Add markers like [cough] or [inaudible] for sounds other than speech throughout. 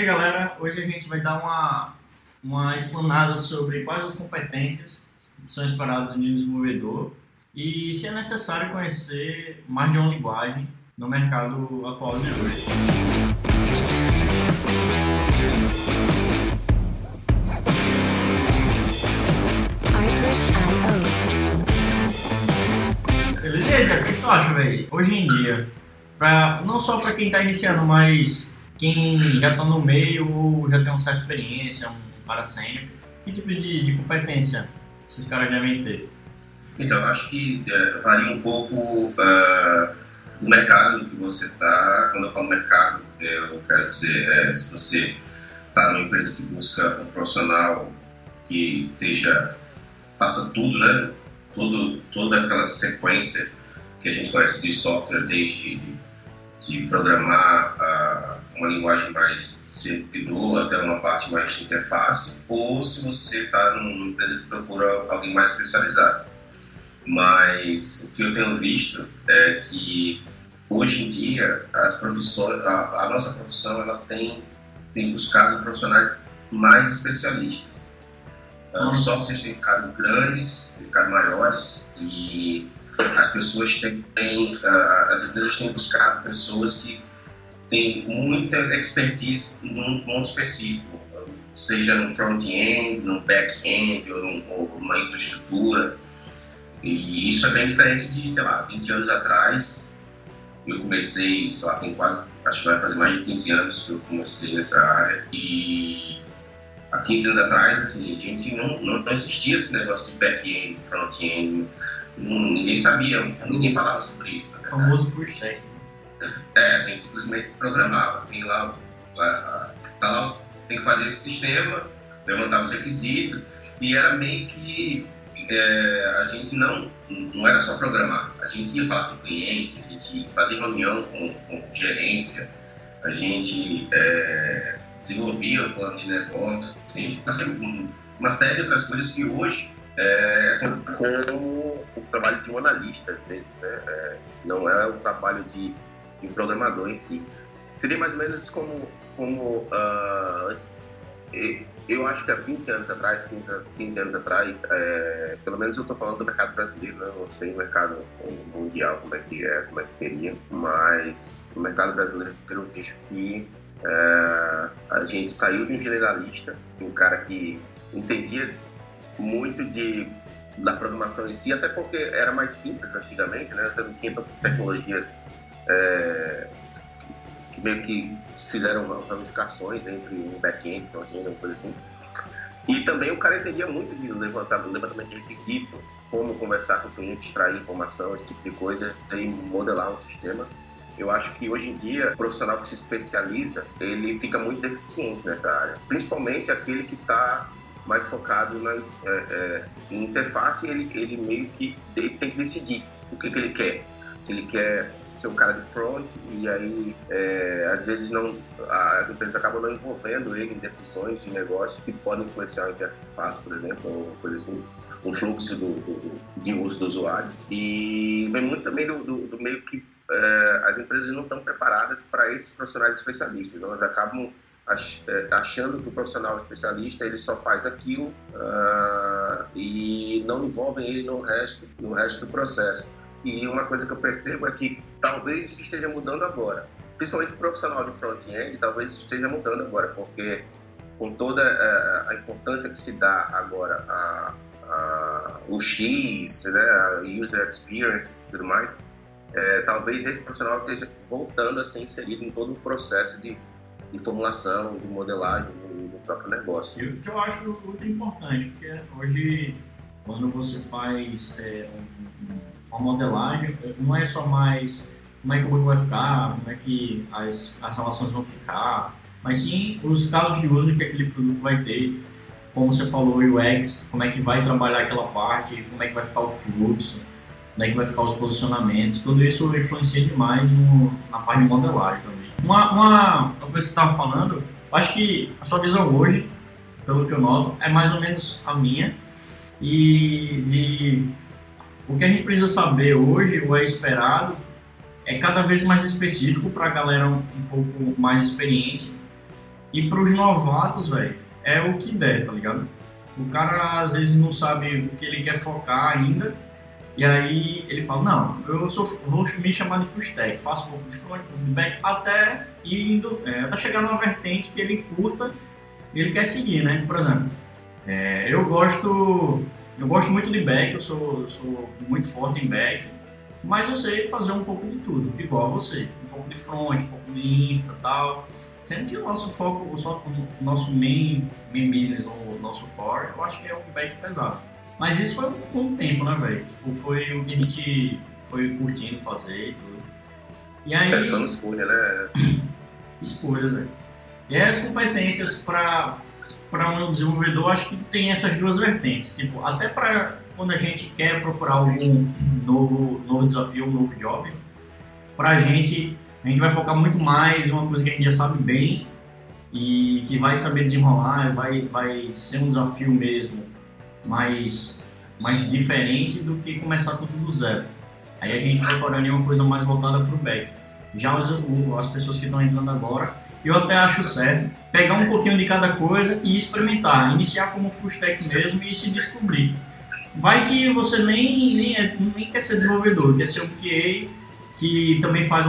E aí, galera, hoje a gente vai dar uma, uma explanada sobre quais as competências que são esperadas em um desenvolvedor e se é necessário conhecer mais de uma linguagem no mercado atual de hoje. Beleza, o que tu acha, velho? Hoje em dia, pra, não só para quem está iniciando, mas quem já está no meio ou já tem uma certa experiência, um cara sênior, que tipo de, de competência esses caras devem ter? Então, acho que é, varia um pouco uh, do mercado que você está. Quando eu falo mercado, eu quero dizer, é, se você está numa empresa que busca um profissional que seja, faça tudo, né? Todo, toda aquela sequência que a gente conhece de software, desde de programar uh, uma linguagem mais servidor até uma parte mais de interface, ou se você está numa empresa que procura alguém mais especializado. Mas o que eu tenho visto é que hoje em dia as profissões, a, a nossa profissão ela tem, tem buscado profissionais mais especialistas. Os softwares têm ficado grandes, têm ficado maiores e as pessoas têm, têm uh, as empresas têm buscado pessoas que têm muita expertise num ponto específico, seja no front-end, no back-end ou, ou numa infraestrutura. E isso é bem diferente de, sei lá, 20 anos atrás. Eu comecei, sei lá, tem quase, acho que vai fazer mais de 15 anos que eu comecei nessa área. E há 15 anos atrás, assim, a gente não, não, não existia esse negócio de back-end, front-end ninguém sabia, ninguém falava sobre isso. O famoso stack. É, a gente simplesmente programava. Tem lá, lá, tá lá tem que fazer esse sistema, levantar os requisitos, e era meio que é, a gente não, não era só programar, a gente ia falar com o cliente, a gente fazia reunião com, com gerência, a gente é, desenvolvia o plano de negócio, a gente fazia uma série de outras coisas que hoje é, como o trabalho de um analista, às vezes, né? É, não é o trabalho de, de um programador em si. Seria mais ou menos como, como uh, eu acho que há 20 anos atrás, 15, 15 anos atrás, é, pelo menos eu estou falando do mercado brasileiro, né? não sei o mercado mundial como é que é, como é que seria, mas no mercado brasileiro eu vejo que é, a gente saiu de um generalista, de um cara que entendia muito de da programação em si, até porque era mais simples antigamente, né? Você não tinha tantas tecnologias é, que, meio que fizeram ramificações entre um back-end, uma coisa assim. E também o cara entendia muito de levantar, levantamento de requisito, como conversar com o cliente, extrair informação, esse tipo de coisa, e modelar um sistema. Eu acho que hoje em dia, o profissional que se especializa, ele fica muito deficiente nessa área. Principalmente aquele que está mais focado na é, é, interface, ele, ele meio que ele tem que decidir o que, que ele quer. Se ele quer ser um cara de front e aí é, às vezes não as empresas acabam não envolvendo ele em decisões de negócio que podem influenciar a interface, por exemplo, ou coisa assim, o fluxo do, do, de uso do usuário. E vem muito também do, do, do meio que é, as empresas não estão preparadas para esses profissionais especialistas, elas acabam achando que o profissional especialista ele só faz aquilo uh, e não envolvem ele no resto, no resto do processo. E uma coisa que eu percebo é que talvez isso esteja mudando agora, principalmente o profissional de front-end, talvez isso esteja mudando agora, porque com toda a, a importância que se dá agora a, a, o X, né, a user experience e tudo mais, é, talvez esse profissional esteja voltando a ser inserido em todo o processo de de formulação, de modelagem do, próprio negócio. O que eu acho muito importante, porque hoje, quando você faz é, uma modelagem, não é só mais como é que o banco vai ficar, como é que as, as relações vão ficar, mas sim os casos de uso que aquele produto vai ter, como você falou, o UX, como é que vai trabalhar aquela parte, como é que vai ficar o fluxo, como é que vai ficar os posicionamentos, tudo isso influencia demais no, na parte de modelagem também. Uma, uma, coisa que você estava falando, acho que a sua visão hoje, pelo que eu noto, é mais ou menos a minha. E de o que a gente precisa saber hoje, ou é esperado, é cada vez mais específico para a galera um, um, pouco mais experiente. E para os novatos, velho, é o que der, tá ligado? O cara às vezes não sabe o que ele quer focar ainda, e aí ele fala, não, eu sou, vou me chamar de full stack, faço um pouco de front, um pouco de back, até indo, é, até chegar numa vertente que ele curta e ele quer seguir, né? Por exemplo, é, eu gosto eu gosto muito de back, eu sou, sou muito forte em back, mas eu sei fazer um pouco de tudo, igual a você. Um pouco de front, um pouco de infra tal. Sendo que o nosso foco, o nosso main, main business, ou o nosso core, eu acho que é um back pesado. Mas isso foi com o tempo, né, velho? Tipo, foi o que a gente foi curtindo fazer e tudo. E aí. É, foi escolha, né? [coughs] Escolhas, velho. E aí as competências para um desenvolvedor, acho que tem essas duas vertentes. Tipo, até para quando a gente quer procurar algum novo, novo desafio, um novo job, para a gente, a gente vai focar muito mais em uma coisa que a gente já sabe bem e que vai saber desenrolar, vai, vai ser um desafio mesmo mais, mais diferente do que começar tudo do zero. Aí a gente procuraria uma coisa mais voltada para o back. Já o, as pessoas que estão entrando agora, eu até acho certo pegar um pouquinho de cada coisa e experimentar, iniciar como full stack mesmo e se descobrir. Vai que você nem, nem, é, nem quer ser desenvolvedor, quer ser um QA que também faz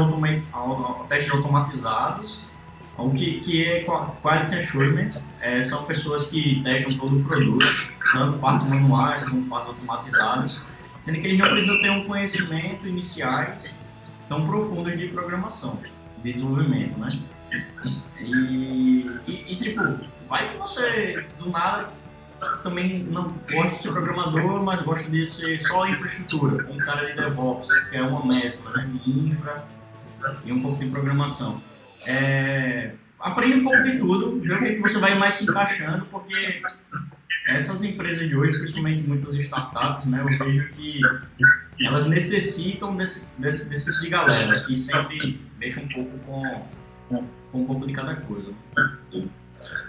testes automatizados o que, que é Quality Assurance é, são pessoas que testam todo o produto, tanto partes manuais como partes automatizadas, sendo que eles não precisam ter um conhecimento iniciais tão profundo de programação, de desenvolvimento, né? E, e, e, tipo, vai que você do nada também não gosta de ser programador, mas gosta de ser só infraestrutura, um cara de DevOps, que é uma mescla né, de infra e um pouco de programação é, aprende um pouco de tudo, vê o que, que você vai mais se encaixando, porque essas empresas de hoje, principalmente muitas startups, né, eu vejo que elas necessitam desse, desse, desse tipo de galera, que sempre deixa um pouco com, com um pouco de cada coisa.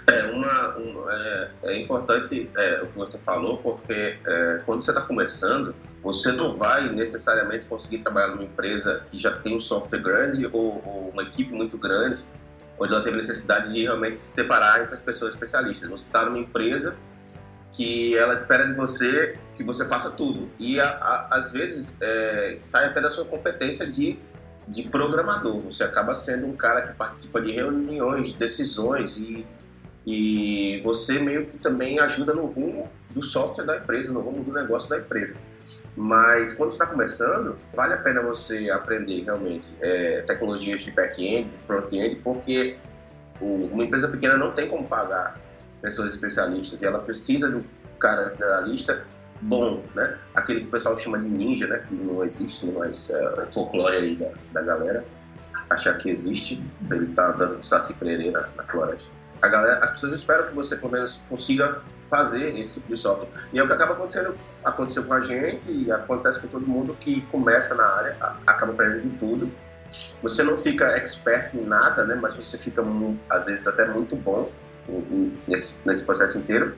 É, uma, um, é, é, importante é, o que você falou, porque é, quando você está começando, você não vai necessariamente conseguir trabalhar numa empresa que já tem um software grande ou, ou uma equipe muito grande, onde ela teve necessidade de realmente se separar entre as pessoas especialistas. Você está numa empresa que ela espera de você que você faça tudo. E a, a, às vezes é, sai até da sua competência de, de programador. Você acaba sendo um cara que participa de reuniões, de decisões e, e você meio que também ajuda no rumo do software da empresa, no rumo do negócio da empresa. Mas quando está começando, vale a pena você aprender realmente é, tecnologias de back-end, front-end, porque o, uma empresa pequena não tem como pagar pessoas especialistas e ela precisa do cara generalista bom, né? Aquele que o pessoal chama de ninja, né? Que não existe, mas é folclore aí da, da galera achar que existe. Ele tá dando saci pereira na floresta. A galera, as pessoas esperam que você pelo menos consiga fazer esse tipo de software. E é o que acaba acontecendo, aconteceu com a gente e acontece com todo mundo que começa na área, acaba aprendendo de tudo. Você não fica expert em nada, né? Mas você fica, às vezes, até muito bom nesse, nesse processo inteiro.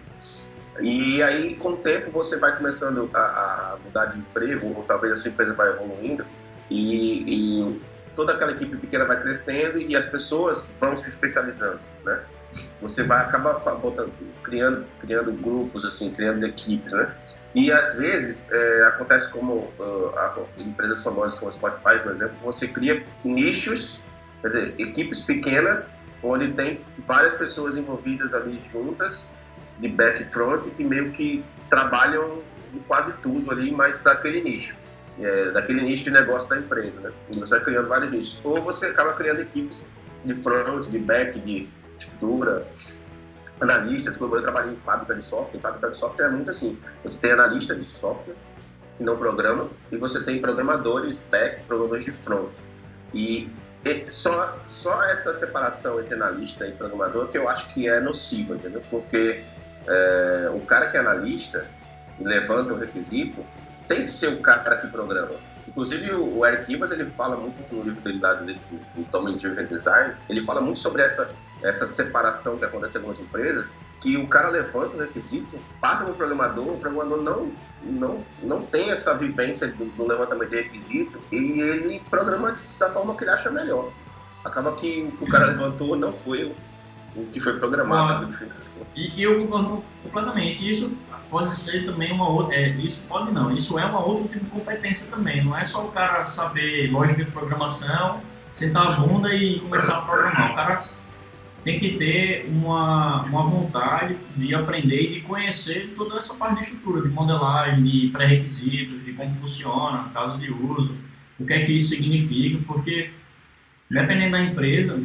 E aí, com o tempo, você vai começando a, a mudar de emprego, ou talvez a sua empresa vai evoluindo, e, e toda aquela equipe pequena vai crescendo e as pessoas vão se especializando, né? você vai acabar botando, criando, criando grupos, assim, criando equipes, né? E às vezes é, acontece como uh, empresas famosas como a Spotify, por exemplo, você cria nichos, quer dizer, equipes pequenas, onde tem várias pessoas envolvidas ali juntas, de back e front, que meio que trabalham quase tudo ali, mas daquele nicho. É, daquele nicho de negócio da empresa, né? E você vai criando vários nichos. Ou você acaba criando equipes de front, de back, de estrutura, analistas, como eu trabalhei em fábrica de software, fábrica de software é muito assim, você tem analista de software que não programa e você tem programadores back, programadores de front. E só, só essa separação entre analista e programador que eu acho que é nociva, entendeu? Porque é, o cara que é analista e levanta o requisito tem que ser o cara que programa. Inclusive, o Eric ele fala muito no livro dele lá, do, do Tom Driven Design, ele fala muito sobre essa essa separação que acontece em algumas empresas, que o cara levanta o requisito, passa para o programador, o programador não, não, não tem essa vivência do, do levantamento de requisito e ele programa da forma que ele acha melhor. Acaba que o cara levantou não foi o que foi programado. E, e eu concordo completamente. Isso pode ser também uma outra. É, isso pode não. Isso é uma outra tipo de competência também. Não é só o cara saber lógica de programação, sentar a bunda e começar a programar. O cara tem que ter uma, uma vontade de aprender e de conhecer toda essa parte de estrutura, de modelagem, de pré-requisitos, de como funciona, caso de uso, o que é que isso significa, porque dependendo da empresa,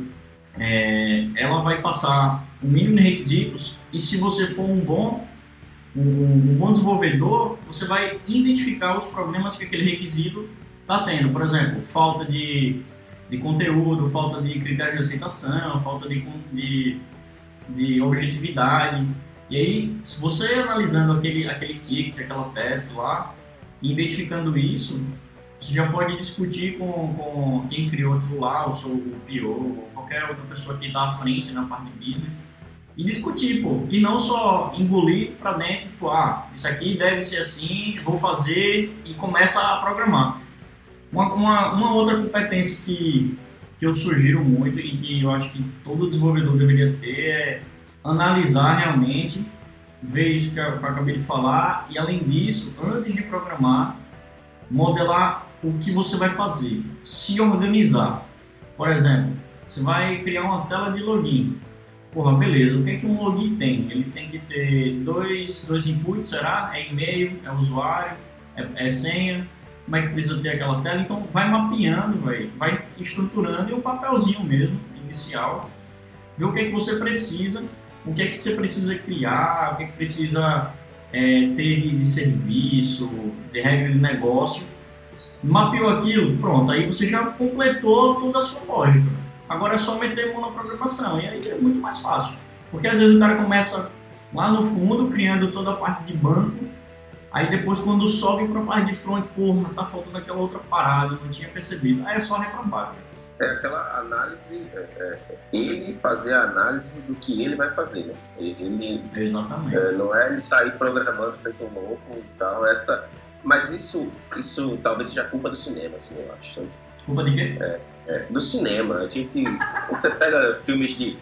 é, ela vai passar o mínimo de requisitos e se você for um bom um, um, bom desenvolvedor, você vai identificar os problemas que aquele requisito está tendo. Por exemplo, falta de, de conteúdo, falta de critério de aceitação, falta de, de, de objetividade. E aí, se você analisando aquele, aquele ticket, aquela teste lá, identificando isso, você já pode discutir com, com quem criou aquilo lá, ou seu o PO, ou qualquer outra pessoa que está à frente na parte de business, e discutir, pô. E não só engolir para dentro, tipo, ah, isso aqui deve ser assim, vou fazer, e começa a programar. Uma, uma, uma outra competência que, que eu sugiro muito e que eu acho que todo desenvolvedor deveria ter é analisar realmente, ver isso que eu, que eu acabei de falar, e além disso, antes de programar, modelar o que você vai fazer, se organizar. Por exemplo, você vai criar uma tela de login. Porra, beleza, o que é que um login tem? Ele tem que ter dois, dois inputs, será? É e-mail, é usuário, é, é senha, como é que precisa ter aquela tela? Então vai mapeando, vai, vai estruturando e um papelzinho mesmo, inicial, ver o que é que você precisa, o que é que você precisa criar, o que é que precisa é, ter de, de serviço, de regra de negócio mapeou aquilo, pronto, aí você já completou toda a sua lógica. Agora é só meter mão na programação, e aí é muito mais fácil. Porque às vezes o cara começa lá no fundo, criando toda a parte de banco, aí depois quando sobe para a parte de front, porra, tá faltando aquela outra parada, não tinha percebido. Aí é só retrabalho. É aquela análise, é, é, ele fazer a análise do que ele vai fazer, né? Ele, Exatamente. É, não é ele sair programando feito um louco e tal, essa mas isso, isso talvez seja culpa do cinema, assim, eu acho. Culpa de quê? É, é, do cinema. A gente. Você pega filmes de.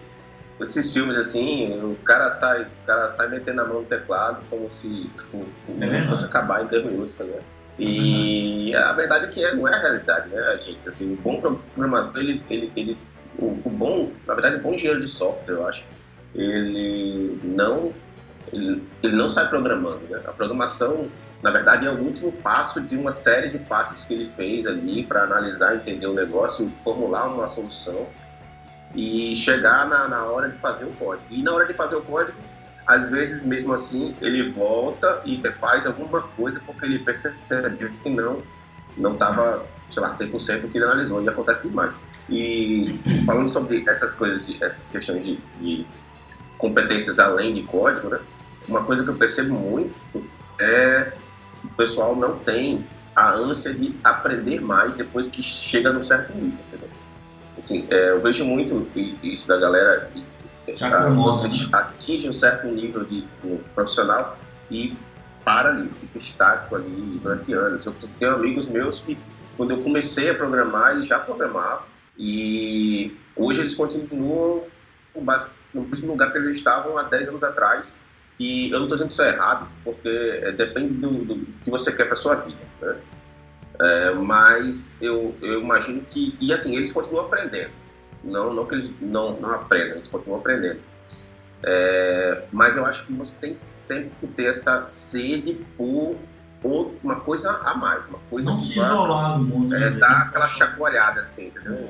Esses filmes assim, o cara sai, o cara sai metendo a mão no teclado como se tipo, é fosse acabar em Deus, tá ligado? E uhum. a verdade é que é, não é a realidade, né, gente? Assim, o bom programador, ele, ele, ele o, o, bom, na verdade, o bom engenheiro de software, eu acho, ele não, ele, ele não sai programando, né? A programação na verdade, é o último passo de uma série de passos que ele fez ali para analisar, entender o negócio, formular uma solução e chegar na, na hora de fazer o código. E na hora de fazer o código, às vezes, mesmo assim, ele volta e faz alguma coisa porque ele percebeu que não não estava, sei lá, 100% do que ele analisou. E acontece demais. E falando sobre essas coisas, essas questões de, de competências além de código, né? Uma coisa que eu percebo muito é o pessoal não tem a ânsia de aprender mais depois que chega num certo nível, entendeu? Assim, é, eu vejo muito isso da galera, a, você atinge um certo nível de profissional e para ali, fica estático ali durante anos. Eu tenho amigos meus que, quando eu comecei a programar, eles já programavam e hoje eles continuam no mesmo lugar que eles estavam há 10 anos atrás e eu não estou dizendo que isso é errado, porque é, depende do, do, que você quer para sua vida. Né? É, mas eu, eu imagino que. E assim, eles continuam aprendendo. Não, não que eles não, não aprendam, eles continuam aprendendo. É, mas eu acho que você tem sempre que ter essa sede por ou uma coisa a mais, uma coisa não se isolar do mundo, é, né? dar aquela chacoalhada assim, entendeu?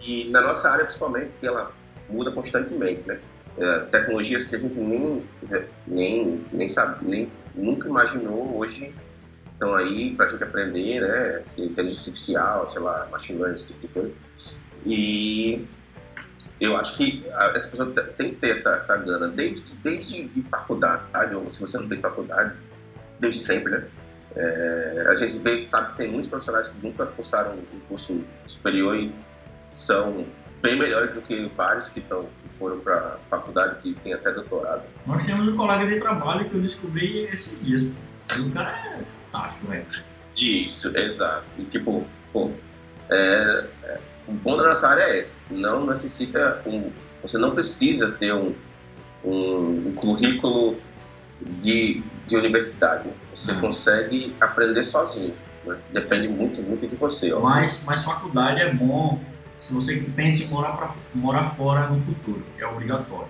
E na nossa área principalmente que ela muda constantemente, né? É, tecnologias que a gente nem, nem, nem sabe, nem nunca imaginou hoje estão aí para a gente aprender, né? Inteligência artificial, sei lá, machine learning, esse tipo de coisa. E eu acho que essa pessoa tem que ter essa, essa gana desde, desde faculdade, ou se você não fez faculdade, desde sempre, né? É, a gente sabe que tem muitos profissionais que nunca cursaram um curso superior e são bem melhores do que vários que, tão, que foram para faculdade e têm até doutorado. Nós temos um colega de trabalho que eu descobri esses dias. o cara é fantástico, velho. Isso, exato. E tipo, pô, é, é, o bom da nossa área é esse. Não necessita um, Você não precisa ter um, um, um currículo de, de universidade. Você uhum. consegue aprender sozinho. Né? Depende muito, muito de você. Mas, mas faculdade é bom se você pensa em morar, pra, morar fora no futuro, que é obrigatório.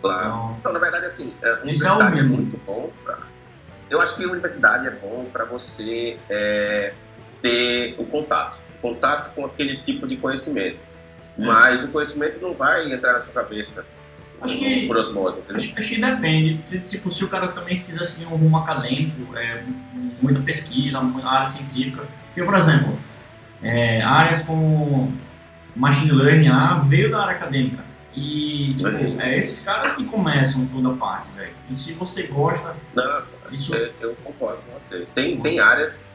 Claro. Então, então na verdade, assim, a é, universidade é, é, muito bom. Pra... Eu acho que a universidade é bom para você é, ter o contato. Contato com aquele tipo de conhecimento. É. Mas o conhecimento não vai entrar na sua cabeça Acho que, por osmose. Acho, acho, que depende. Tipo, se o cara também quiser seguir um rumo acadêmico, é, muita pesquisa, área científica. Porque, por exemplo, é, áreas como machine learning ah, veio da área acadêmica. E, tipo, é esses caras que começam toda a parte, velho. E se você gosta. Não, isso... É, eu concordo com você. Tem, tem, áreas,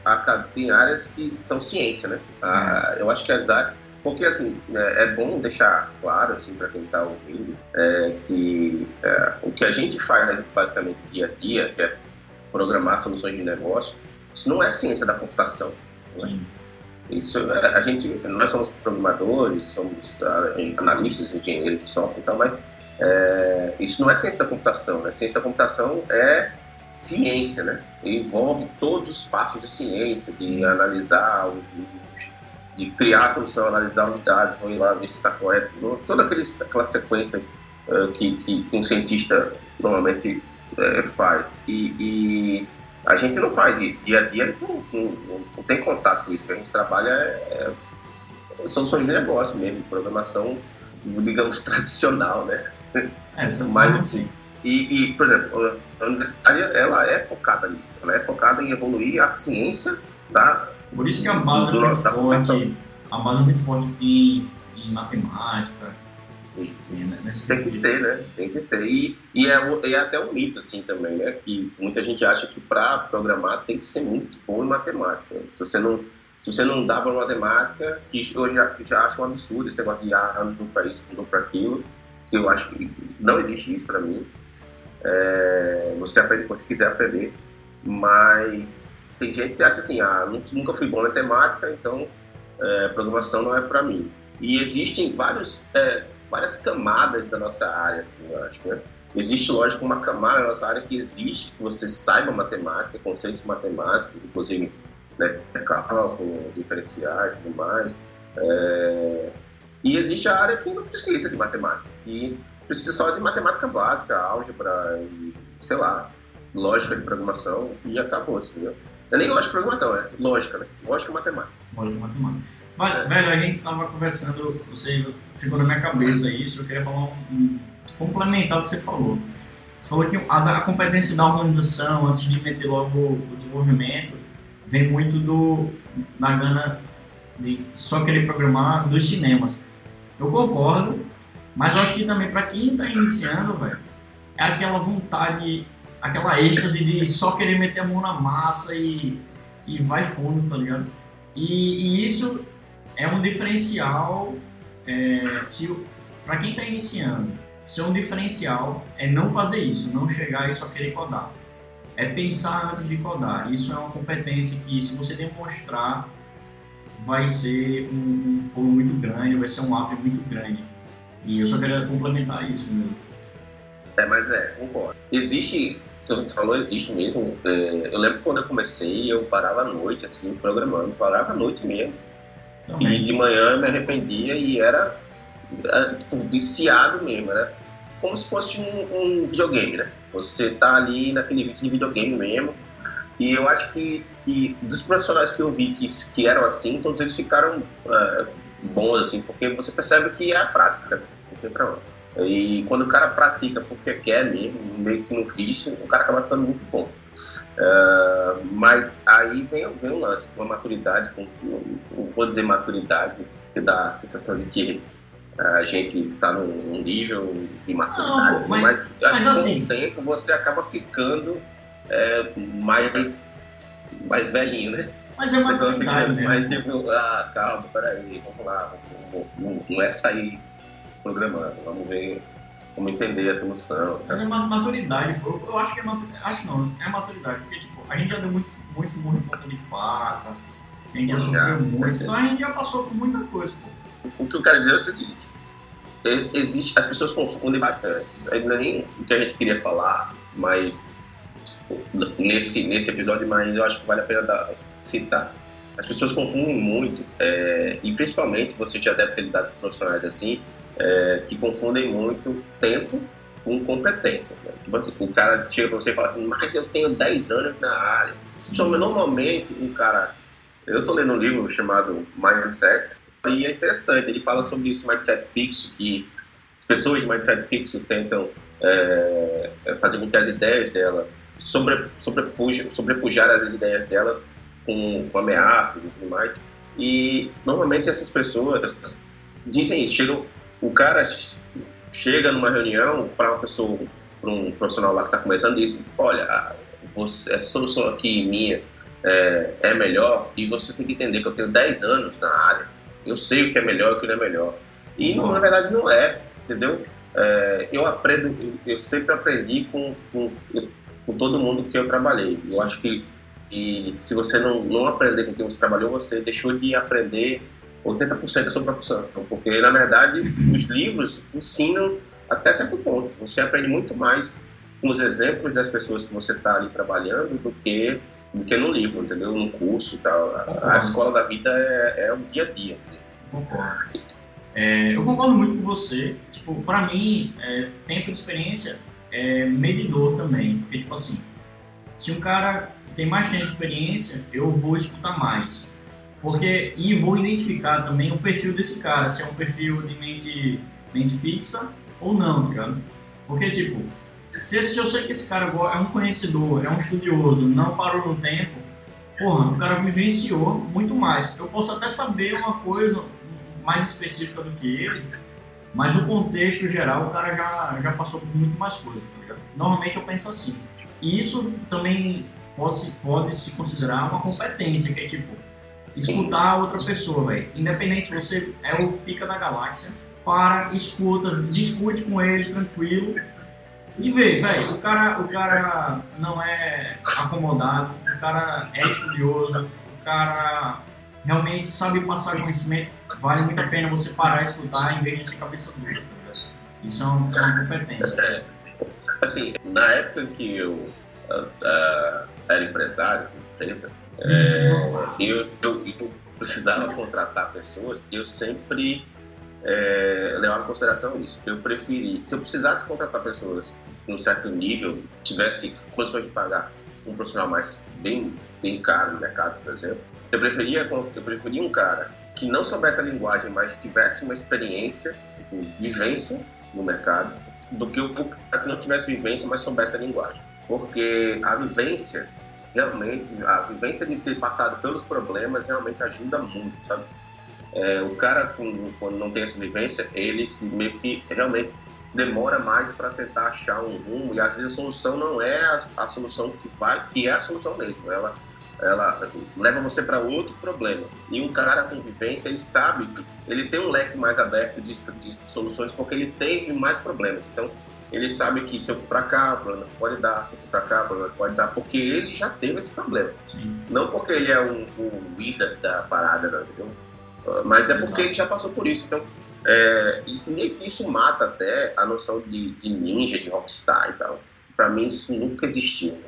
tem áreas que são ciência, né? Ah, é. eu acho que as áreas porque, assim, é, é bom deixar claro, assim, para quem está ouvindo, é, que é, o que a gente faz basicamente dia a dia, que é programar soluções de negócio, isso não é ciência da computação. Né? Isso, a gente, nós somos programadores, somos uh, analistas, engenheiros de software e tal, mas é, isso não é ciência da computação, né? Ciência da computação é ciência, né? Envolve todos os passos de ciência, de analisar os de criar a solução, analisar unidades, vou ir lá ver se está correto, toda aquele, aquela sequência uh, que, que, que, um cientista normalmente uh, faz. E, e, a gente não faz isso, dia a dia não, não, não tem contato com isso, que a gente trabalha é, é soluções de negócio mesmo, programação, digamos, [laughs] tradicional, né? É, Mas assim. E, e, por exemplo, a universitária ela é focada nisso, ela é focada em evoluir a ciência da por isso que a base é muito forte, a é muito forte em, em matemática. Tem que ser, né? Tem que ser. E, e é, é, até um mito, assim, também, né? Que, que muita gente acha que para programar tem que ser muito bom em matemática. Se você não, se você não dá para matemática, que eu já, já acho um absurdo esse negócio de ah, não para isso, não para aquilo, que eu acho que não existe isso para mim. É, você aprende, você quiser aprender, mas tem gente que acha assim, ah, nunca fui bom na matemática, então é, programação não é para mim. E existem vários, é, várias camadas da nossa área, assim, eu acho, né? Existe, lógico, uma camada da nossa área que existe, que você saiba matemática, conceitos matemáticos, inclusive né, cálculo, diferenciais e tudo mais. É... E existe a área que não precisa de matemática, que precisa só de matemática básica, álgebra, e, sei lá, lógica de programação, e acabou, assim, né? É nem lógica de programação, é lógica, né? Lógica matemática. Lógica matemática. Mas, velho, a gente estava conversando, você ficou na minha cabeça isso, eu queria falar um, um, complementar o que você falou. Você falou que a, a competência da organização, antes de meter logo o desenvolvimento, vem muito do, da gana de só querer programar dos cinemas. Eu concordo, mas eu acho que também para quem está iniciando, velho, é aquela vontade aquela êxtase de só querer meter a mão na massa e, e vai fundo, tá ligado? E, e isso é um diferencial, é, se para quem está iniciando, se é um diferencial é não fazer isso, não chegar e só querer codar. É pensar antes de codar. Isso é uma competência que, se você demonstrar, vai ser um, um pulo muito grande, vai ser um up muito grande. E eu só queria complementar isso mesmo. É, mas é, concordo. Existe que você falou existe mesmo. É, eu lembro quando eu comecei, eu parava à noite, assim, programando, parava à noite mesmo. E de manhã eu me arrependia e era, era tipo, viciado mesmo, era como se fosse um, um, videogame, né? Você tá ali naquele vício de videogame mesmo. E eu acho que, que dos profissionais que eu vi que, que eram assim, todos eles ficaram uh, bons, assim, porque você percebe que é a prática, não tem pra onde. E quando o cara pratica porque quer mesmo, meio que no vício, o cara acaba ficando muito bom. Uh, mas aí vem, vem um lance com a maturidade, com, não vou dizer maturidade, que dá a sensação de que a gente está num nível de maturidade, não, mas, mas acho mas que assim, com o tempo você acaba ficando é, mais, mais velhinho, né? Mas é maturidade, né? Mais tipo, ah, calma, peraí, vamos lá, não, não é sair programando. Vamos ver como entender essa emoção. Mas é maturidade, eu acho que é maturidade. Acho não, é maturidade, porque tipo, a gente já deu muito, muito murro em ponta de faca, a gente já sofreu muito, então a gente já passou por muita coisa. Pô. O que eu quero dizer é o seguinte: existe, as pessoas confundem bastante. Ainda nem o que a gente queria falar, mas nesse, nesse episódio, mas eu acho que vale a pena dar, citar. As pessoas confundem muito, é, e principalmente você já deve ter lidado com profissionais assim, é, que confundem muito tempo com competência. Né? Tipo assim, o cara chega para você e fala assim, mas eu tenho 10 anos na área. Só normalmente um cara. Eu estou lendo um livro chamado Mindset, e é interessante, ele fala sobre isso, mindset fixo, que as pessoas de mindset fixo tentam é, fazer com que as ideias delas sobre, sobrepujar, sobrepujar as ideias delas com, com, ameaças e tudo mais. E normalmente essas pessoas dizem isso. Chegam, o cara chega numa reunião para uma pessoa, para um profissional lá que está começando e diz: Olha, você, essa solução aqui minha é, é melhor e você tem que entender que eu tenho 10 anos na área eu sei o que é melhor e o que não é melhor. E não, na verdade não é, entendeu? É, eu aprendo, eu sempre aprendi com, com, com, todo mundo que eu trabalhei. Eu acho que e se você não, não aprender com quem você trabalhou, você deixou de aprender 80% da sua profissão. Porque, na verdade, os livros ensinam até certo ponto. Você aprende muito mais com os exemplos das pessoas que você está ali trabalhando do que do que no livro, entendeu? No curso e tal. A, a escola da vida é, é o dia a dia. Concordo. É, eu concordo muito com você. Tipo, pra mim, é, tempo de experiência é medidor também. Porque, tipo assim, se um cara tem mais tempo de experiência, eu vou escutar mais. Porque, e vou identificar também o perfil desse cara, se é um perfil de mente, mente fixa ou não, tá? Porque, tipo, se, eu sei que esse cara é um conhecedor, é um estudioso, não parou no tempo, porra, o cara vivenciou muito mais. Eu posso até saber uma coisa mais específica do que ele, mas o contexto geral o cara já, já passou por muito mais coisa, tá? Normalmente eu penso assim. E isso também pode, pode se considerar uma competência, que é tipo, escutar outra pessoa, velho. Independente você é o pica da galáxia, para, escuta, discute com ele tranquilo e vê, velho, o cara, o cara não é acomodado, o cara é estudioso, o cara realmente sabe passar conhecimento, vale muito a pena você parar e escutar em vez de ser cabeça dura. Isso é uma, competência. É, assim, na época que eu uh, era empresário, assim, empresa, é, eu, eu, eu, precisava contratar pessoas, eu sempre é, levar em consideração isso. Eu preferi, se eu precisasse contratar pessoas em um certo nível, tivesse condições de pagar um profissional mais bem, bem caro no mercado, por exemplo, eu preferia, eu preferia um cara que não soubesse a linguagem, mas tivesse uma experiência, tipo, vivência no mercado, do que o cara que não tivesse vivência, mas soubesse a linguagem. Porque a vivência, realmente, a vivência de ter passado pelos problemas realmente ajuda muito, sabe? É, o cara, com, quando não tem essa vivência, ele se meio que realmente demora mais para tentar achar um rumo e às vezes a solução não é a, a, solução que vai, que é a solução mesmo. Ela, ela leva você para outro problema. E um cara com vivência, ele sabe ele tem um leque mais aberto de, de soluções porque ele teve mais problemas. Então, ele sabe que se eu for para cá, o problema pode dar, se eu for para cá, o problema pode dar, porque ele já teve esse problema. Sim. Não porque ele é um, um wizard da parada, não, entendeu? Mas é porque ele já passou por isso. Então, é, e meio que isso mata até a noção de, de ninja, de rockstar e tal. Pra mim, isso nunca existiu.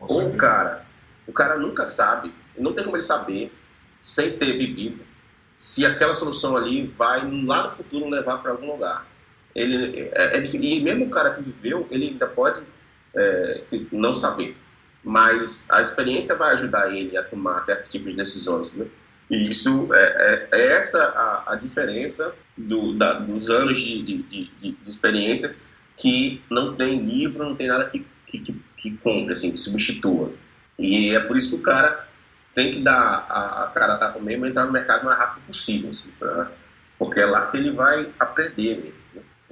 Ou o cara, o cara nunca sabe, não tem como ele saber, sem ter vivido, se aquela solução ali vai lá no futuro levar para algum lugar. Ele, é, é, e mesmo o cara que viveu, ele ainda pode é, não saber. Mas a experiência vai ajudar ele a tomar certos tipos de decisões. Né? E isso é, é, é essa a, a diferença do, da, dos anos de, de, de, de, experiência que não tem livro, não tem nada que, que, que, compre, assim, que substitua. E é por isso que o cara tem que dar a, a cara tá mesmo entrar no mercado o mais rápido possível, assim, pra, porque é lá que ele vai aprender mesmo.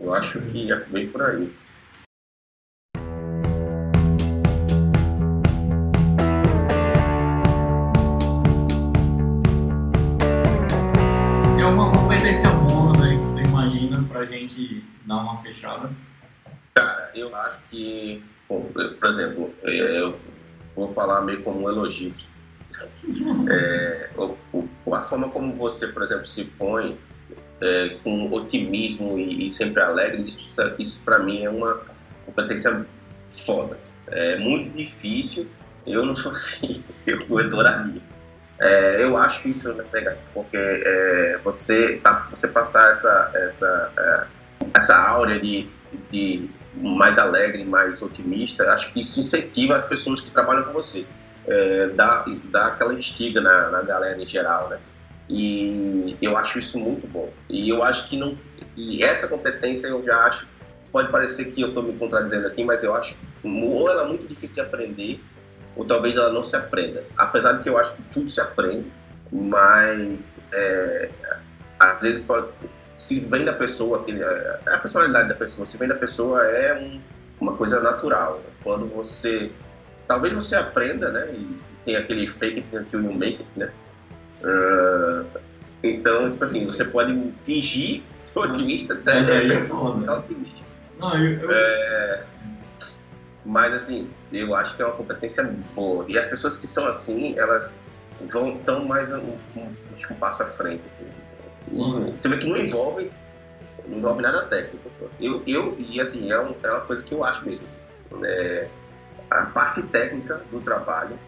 Eu acho que é bem por aí. competência bônus aí que tu imagina pra gente dar uma fechada? Cara, eu acho que, por exemplo, é, eu vou falar meio como um elogio. [laughs] É, a forma como você, por exemplo, se põe é, com otimismo e, e, sempre alegre, isso, isso para mim é uma competência foda. É muito difícil, eu não [laughs] sou assim, eu adoraria. É, eu acho isso né, porque é, você, tá, você passar essa, essa, é, essa áurea de, de mais alegre, mais otimista, acho que isso incentiva as pessoas que trabalham com você. É, dá, dá aquela estiga na, na galera em geral, né? E eu acho isso muito bom. E eu acho que não. E essa competência eu já acho. Pode parecer que eu estou me contradizendo aqui, mas eu acho ou ela é muito difícil de aprender, ou talvez ela não se aprenda. Apesar de que eu acho que tudo se aprende, mas é, às vezes pode, se vem da pessoa, é a personalidade da pessoa, se vem da pessoa é um, uma coisa natural. Quando você, talvez você aprenda, né, e tem aquele fake it until you make it, né, Uh, então, tipo assim, você pode fingir ser otimista até é, é otimista. Não, eu, eu... É, mas assim, eu acho que é uma competência boa. E as pessoas que são assim, elas vão tão mais um, um, um passo à frente. Assim. Uhum. Você vê que não envolve, não envolve nada técnico. Eu, eu e assim, é, um, é uma coisa que eu acho mesmo. Assim. É, a parte técnica do trabalho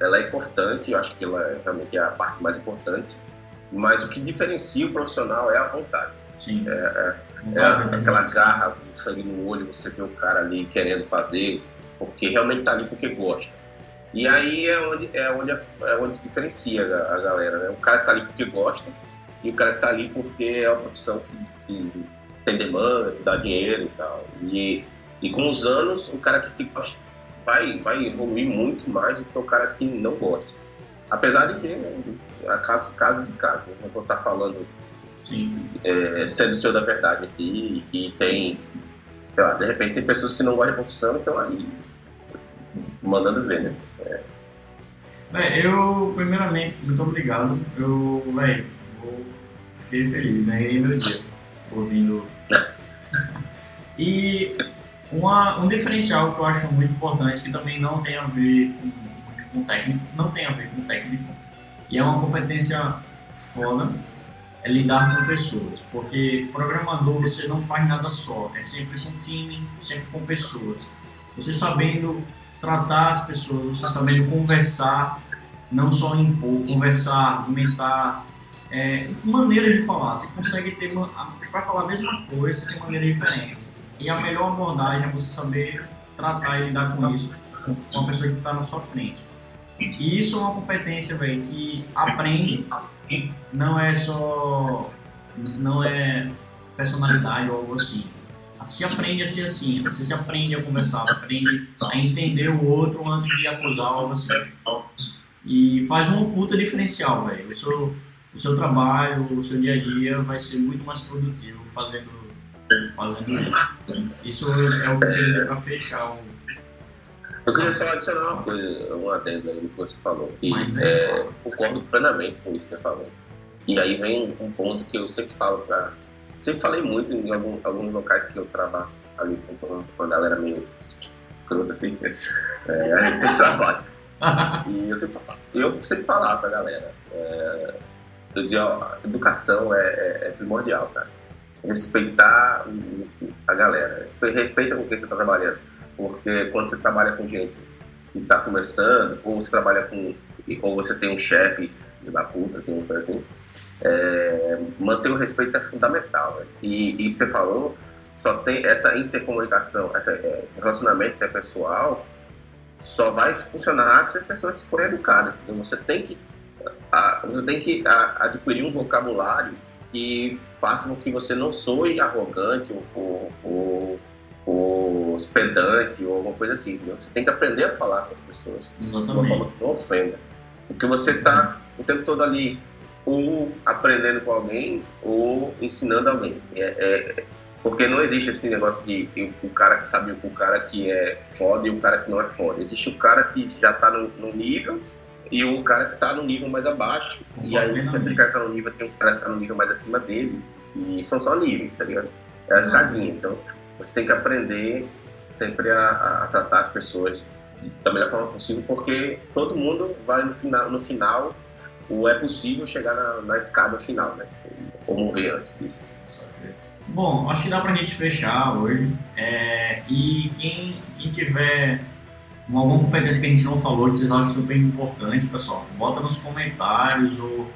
ela é importante, eu acho que ela é realmente a parte mais importante, mas o que diferencia o profissional é a vontade. Sim. É, é, é aquela garra, o sangue no olho, você vê o cara ali querendo fazer, porque realmente está ali porque gosta. E aí é onde, é onde, é onde diferencia a, a galera, né? O cara que está ali porque gosta e o cara que está ali porque é uma profissão que, que, tem demanda, que dá dinheiro e tal. E, e com os anos, o cara que gosta vai, vai evoluir muito mais do que o cara que não gosta. Apesar de que né, há casos, casos e casos. Né? Eu vou estar falando é, sendo o seu da verdade aqui e tem, sei lá, de repente tem pessoas que não gostam da profissão e estão aí mandando ver, né? É. Bem, eu, primeiramente, muito obrigado. Eu, velho, fiquei feliz, ganhei meu dia ouvindo. [laughs] E uma, um diferencial que eu acho muito importante, que também não tem a ver com, com técnico, não tem a ver com técnico, e é uma competência foda, é lidar com pessoas. Porque programador você não faz nada só, é sempre com time, sempre com pessoas. Você sabendo tratar as pessoas, você sabendo conversar, não só impor, conversar, argumentar, é, maneira de falar. Você consegue ter, para falar a mesma coisa, você tem maneira diferente. E a melhor abordagem é você saber tratar e lidar com isso com uma pessoa que está na sua frente. E isso é uma competência, velho, que aprende, não é só. não é personalidade ou algo assim. Se aprende a ser assim, você se aprende a conversar, aprende a entender o outro antes de acusar algo assim. E faz um puta diferencial, velho. O seu, o seu trabalho, o seu dia a dia vai ser muito mais produtivo fazendo fazendo isso. Isso é o que tem para fechar o. Eu queria só adicionar uma coisa, um adendo aí no que você falou, que Mas é, é, concordo plenamente com isso que você falou. E aí vem um ponto que eu sempre falo para. Sempre falei muito em algum, alguns locais que eu trabalho ali com, a galera meio escrota assim. É, a gente sempre trabalha. e eu sempre, eu sempre falava pra galera. É, eu dizia, ó, educação é, é, é primordial, cara respeitar a galera. Respeita com quem você está trabalhando. Porque quando você trabalha com gente que está começando, ou você trabalha com. ou você tem um chefe da puta, assim, coisa assim, é, manter o respeito é fundamental. Né? E, e você falou, só tem essa intercomunicação, essa, é, esse relacionamento interpessoal só vai funcionar se as pessoas forem educadas. Então você tem que, a, você tem que a, adquirir um vocabulário que faça com que você não soe arrogante ou, ou, ou hospedante ou alguma coisa assim, entendeu? Você tem que aprender a falar com as pessoas Exatamente. de uma forma que não ofenda. Porque você está o tempo todo ali ou aprendendo com alguém ou ensinando alguém. É, é, porque não existe esse negócio de, de o cara que sabe o cara que é foda e o cara que não é foda. Existe o cara que já está no, no nível e o cara que está no nível mais abaixo. e aí, aquele cara que tá no nível, tem um cara que tá no nível mais acima dele. E são só níveis, tá ligado? É a escadinha. Então, você tem que aprender sempre a, a, tratar as pessoas da melhor forma possível, porque todo mundo vai no final, no final ou é possível chegar na, na escada final, né? como ver antes disso. Bom, acho que dá pra gente fechar hoje. É, e quem, quem tiver alguma competência que a gente não falou, que vocês acham super importante, pessoal, bota nos comentários ou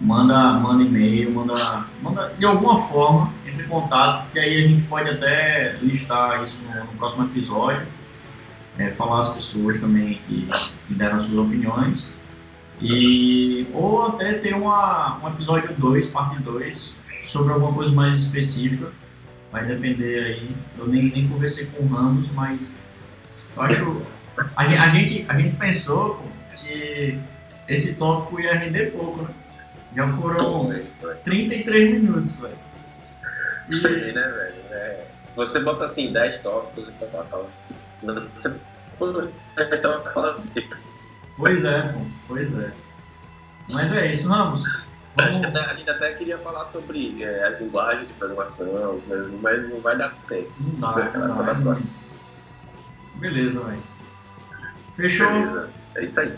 manda, manda e-mail, manda, manda de alguma forma, entre em contato, que aí a gente pode até listar isso no, no próximo episódio, é, falar as pessoas também que, que deram as suas opiniões. E, ou até ter uma, um episódio 2, parte 2, sobre alguma coisa mais específica. Vai depender aí. Eu nem, nem conversei com o Ramos, mas eu acho. A gente, a gente, a gente pensou que esse tópico ia render pouco, né? Já foram 33 minutos, velho. Isso aí, né, velho? É. Você bota assim 10 tópicos e tal, tal. Você Pois é, pô. Pois é. Mas é isso, Ramos. A gente, até, a gente até queria falar sobre é, as linguagens de programação, mas, não vai dar tempo. Não dá, não dá. Beleza, velho. Fechou? Beleza. É isso aí.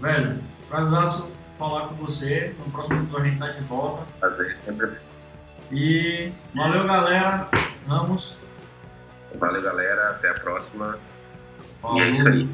Velho, prazerzaço falar com você. No próximo episódio a gente tá de volta. Prazer, sempre. E valeu, galera. Vamos. Valeu, galera. Até a próxima. Falou. E é isso aí.